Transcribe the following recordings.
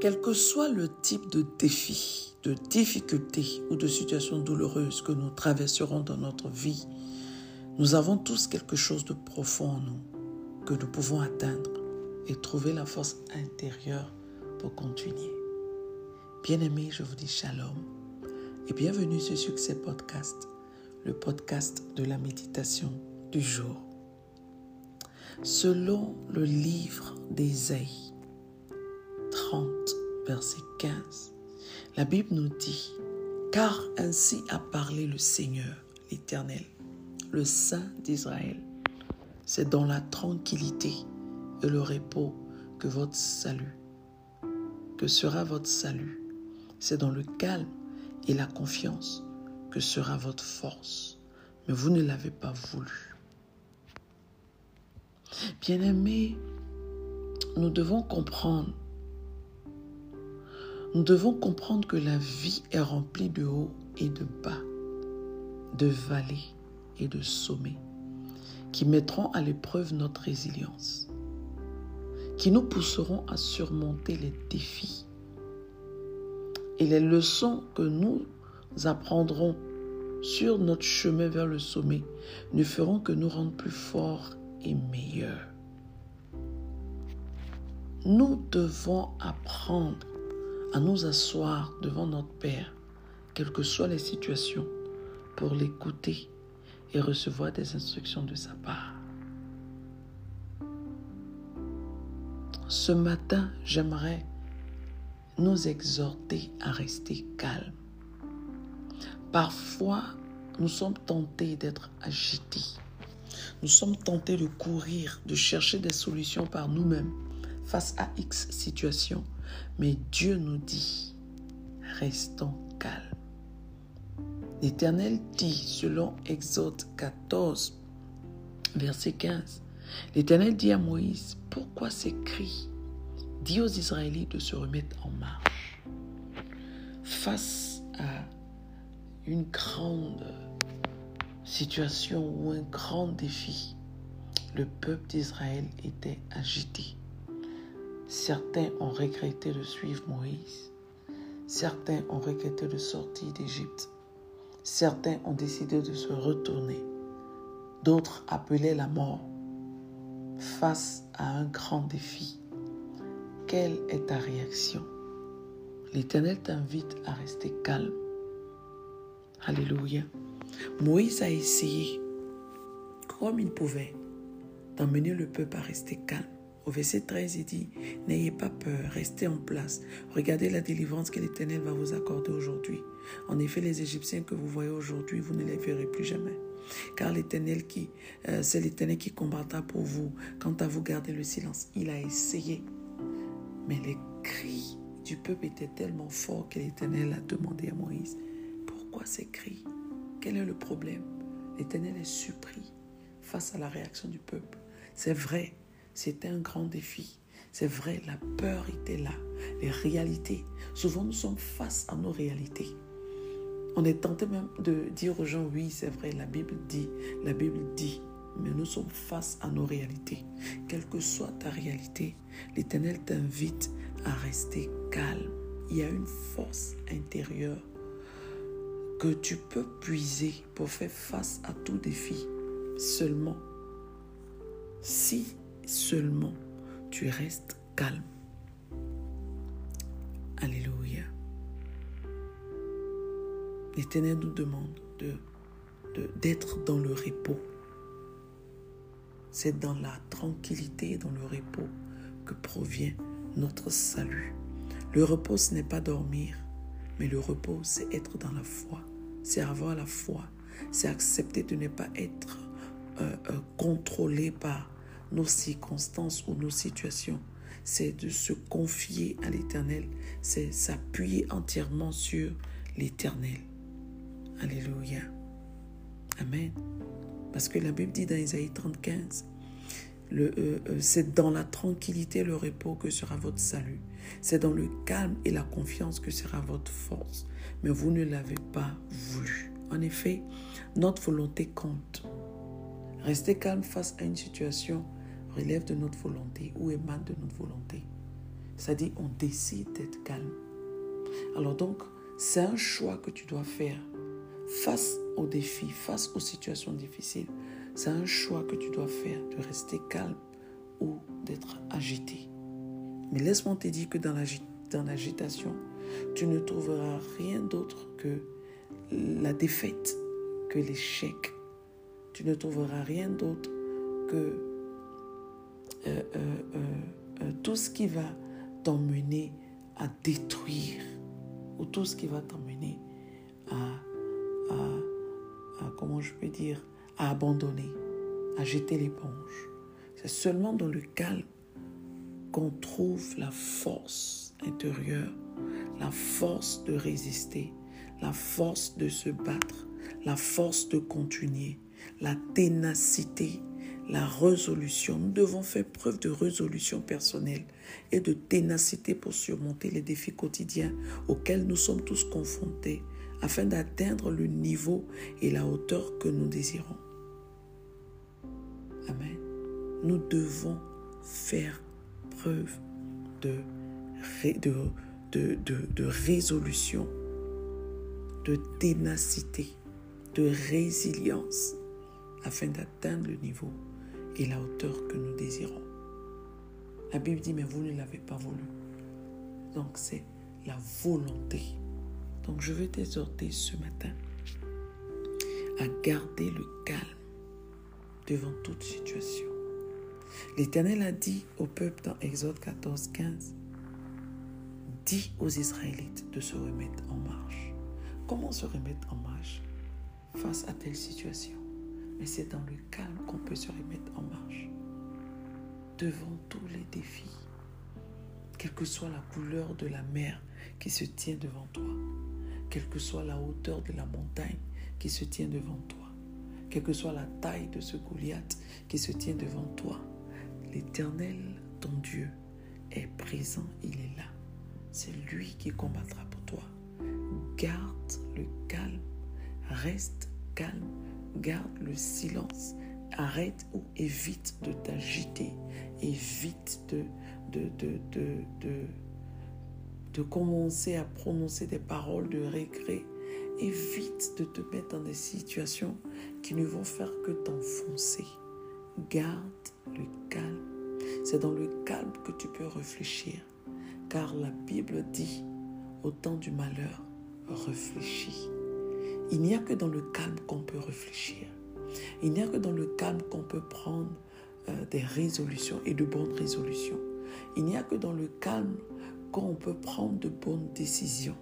Quel que soit le type de défi, de difficulté ou de situation douloureuse que nous traverserons dans notre vie, nous avons tous quelque chose de profond en nous que nous pouvons atteindre et trouver la force intérieure pour continuer. Bien-aimés, je vous dis shalom et bienvenue sur Succès Podcast, le podcast de la méditation du jour. Selon le livre d'Ésaïe 30, verset 15, la Bible nous dit, Car ainsi a parlé le Seigneur, l'Éternel, le Saint d'Israël. C'est dans la tranquillité et le repos que votre salut, que sera votre salut. C'est dans le calme et la confiance que sera votre force. Mais vous ne l'avez pas voulu. Bien-aimés, nous devons comprendre. Nous devons comprendre que la vie est remplie de hauts et de bas, de vallées et de sommets, qui mettront à l'épreuve notre résilience, qui nous pousseront à surmonter les défis et les leçons que nous apprendrons sur notre chemin vers le sommet ne feront que nous rendre plus forts et meilleur. Nous devons apprendre à nous asseoir devant notre Père, quelles que soient les situations, pour l'écouter et recevoir des instructions de sa part. Ce matin, j'aimerais nous exhorter à rester calmes. Parfois, nous sommes tentés d'être agités nous sommes tentés de courir, de chercher des solutions par nous-mêmes face à X situation. Mais Dieu nous dit, restons calmes. L'Éternel dit, selon Exode 14, verset 15, l'Éternel dit à Moïse, pourquoi ces cris? Dis aux Israélites de se remettre en marche face à une grande situation ou un grand défi, le peuple d'Israël était agité. Certains ont regretté de suivre Moïse. Certains ont regretté de sortir d'Égypte. Certains ont décidé de se retourner. D'autres appelaient la mort face à un grand défi. Quelle est ta réaction? L'Éternel t'invite à rester calme. Alléluia. Moïse a essayé, comme il pouvait, d'emmener le peuple à rester calme. Verset 13, il dit, N'ayez pas peur, restez en place. Regardez la délivrance que l'Éternel va vous accorder aujourd'hui. En effet, les Égyptiens que vous voyez aujourd'hui, vous ne les verrez plus jamais. Car l'Éternel qui, euh, c'est l'Éternel qui combattra pour vous. Quant à vous, gardez le silence. Il a essayé. Mais les cris du peuple étaient tellement forts que l'Éternel a demandé à Moïse, pourquoi ces cris? Quel est le problème? L'Éternel est surpris face à la réaction du peuple. C'est vrai, c'était un grand défi. C'est vrai, la peur était là. Les réalités. Souvent, nous sommes face à nos réalités. On est tenté même de dire aux gens, oui, c'est vrai, la Bible dit, la Bible dit. Mais nous sommes face à nos réalités. Quelle que soit ta réalité, l'Éternel t'invite à rester calme. Il y a une force intérieure que tu peux puiser pour faire face à tout défi seulement si seulement tu restes calme. Alléluia. L'Éternel nous demande de, d'être dans le repos. C'est dans la tranquillité, dans le repos que provient notre salut. Le repos, ce n'est pas dormir, mais le repos, c'est être dans la foi c'est avoir la foi, c'est accepter de ne pas être euh, euh, contrôlé par nos circonstances ou nos situations. C'est de se confier à l'Éternel, c'est s'appuyer entièrement sur l'Éternel. Alléluia. Amen. Parce que la Bible dit dans Isaïe 35, euh, c'est dans la tranquillité et le repos que sera votre salut. C'est dans le calme et la confiance que sera votre force. Mais vous ne l'avez pas voulu. En effet, notre volonté compte. Rester calme face à une situation relève de notre volonté ou émane de notre volonté. Dit, on décide d'être calme. Alors donc, c'est un choix que tu dois faire face aux défis, face aux situations difficiles. C'est un choix que tu dois faire de rester calme ou d'être agité. Mais laisse-moi te dire que dans l'agitation, tu ne trouveras rien d'autre que la défaite, que l'échec. Tu ne trouveras rien d'autre que euh, euh, euh, tout ce qui va t'emmener à détruire ou tout ce qui va t'emmener à, à, comment je peux dire, à abandonner, à jeter l'éponge. C'est seulement dans le calme qu'on trouve la force intérieure, la force de résister, la force de se battre, la force de continuer, la ténacité, la résolution. Nous devons faire preuve de résolution personnelle et de ténacité pour surmonter les défis quotidiens auxquels nous sommes tous confrontés afin d'atteindre le niveau et la hauteur que nous désirons. Amen. Nous devons faire preuve de, résolution, de ténacité, de résilience afin d'atteindre le niveau et la hauteur que nous désirons. La Bible dit, mais vous ne l'avez pas voulu. Donc c'est la volonté. Donc je veux t'exhorter ce matin à garder le calme devant toute situation. L'Éternel a dit au peuple dans Exode 14, 15, Dis aux Israélites de se remettre en marche. Comment se remettre en marche face à telle situation? Mais c'est dans le calme qu'on peut se remettre. Devant tous les défis, quelle que soit la couleur de la mer qui se tient devant toi, quelle que soit la hauteur de la montagne qui se tient devant toi, quelle que soit la taille de ce Goliath qui se tient devant toi, l'Éternel, ton Dieu, est présent, il est là. C'est lui qui combattra pour toi. Garde le calme, reste calme, garde le silence, arrête ou évite de t'agiter, évite de, de, commencer à prononcer des paroles de regret. Évite de te mettre dans des situations qui ne vont faire que t'enfoncer. Garde le calme. C'est dans le calme que tu peux réfléchir. Car la Bible dit, au temps du malheur, réfléchis. Il n'y a que dans le calme qu'on peut réfléchir. Il n'y a que dans le calme qu'on peut prendre euh, des résolutions et de bonnes résolutions. Il n'y a que dans le calme qu'on peut prendre de bonnes décisions.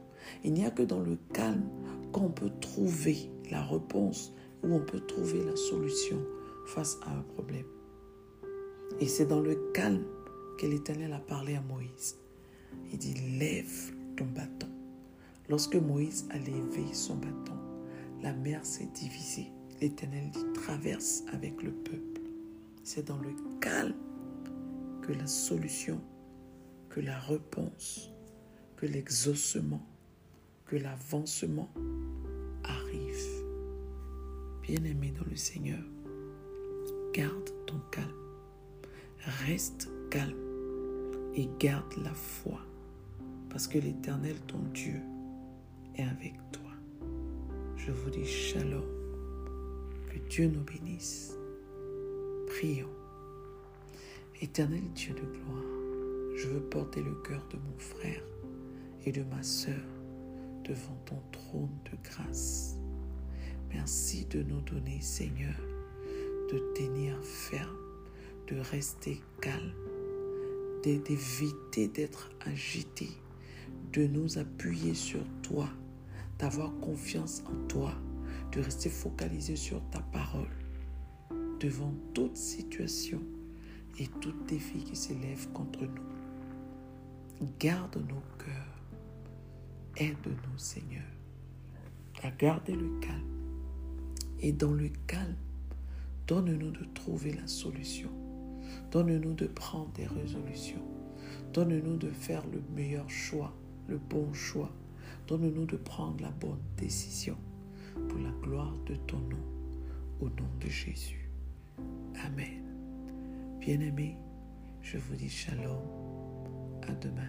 Il n'y a que dans le calme qu'on peut trouver la réponse ou on peut trouver la solution face à un problème. Et c'est dans le calme que l'Éternel a parlé à Moïse. Il dit, lève ton bâton. Lorsque Moïse a levé son bâton, la mer s'est divisée. L'Éternel dit, traverse avec le peuple. C'est dans le calme que la solution, que la réponse, que l'exaucement, que l'avancement arrive. Bien-aimé dans le Seigneur, garde ton calme. Reste calme et garde la foi parce que l'Éternel, ton Dieu, est avec toi. Je vous dis shalom. Dieu nous bénisse. Prions. Éternel Dieu de gloire, je veux porter le cœur de mon frère et de ma sœur devant ton trône de grâce. Merci de nous donner, Seigneur, de tenir ferme, de rester calme, d'éviter d'être agité, de nous appuyer sur toi, d'avoir confiance en toi, de rester focalisé sur ta parole devant toute situation et tout défi qui s'élève contre nous. Garde nos cœurs. Aide-nous, Seigneur, à garder le calme et dans le calme, donne-nous de trouver la solution. Donne-nous de prendre des résolutions. Donne-nous de faire le meilleur choix, le bon choix. Donne-nous de prendre la bonne décision pour la gloire de ton nom, au nom de Jésus. Amen. Bien-aimés, je vous dis shalom. À demain.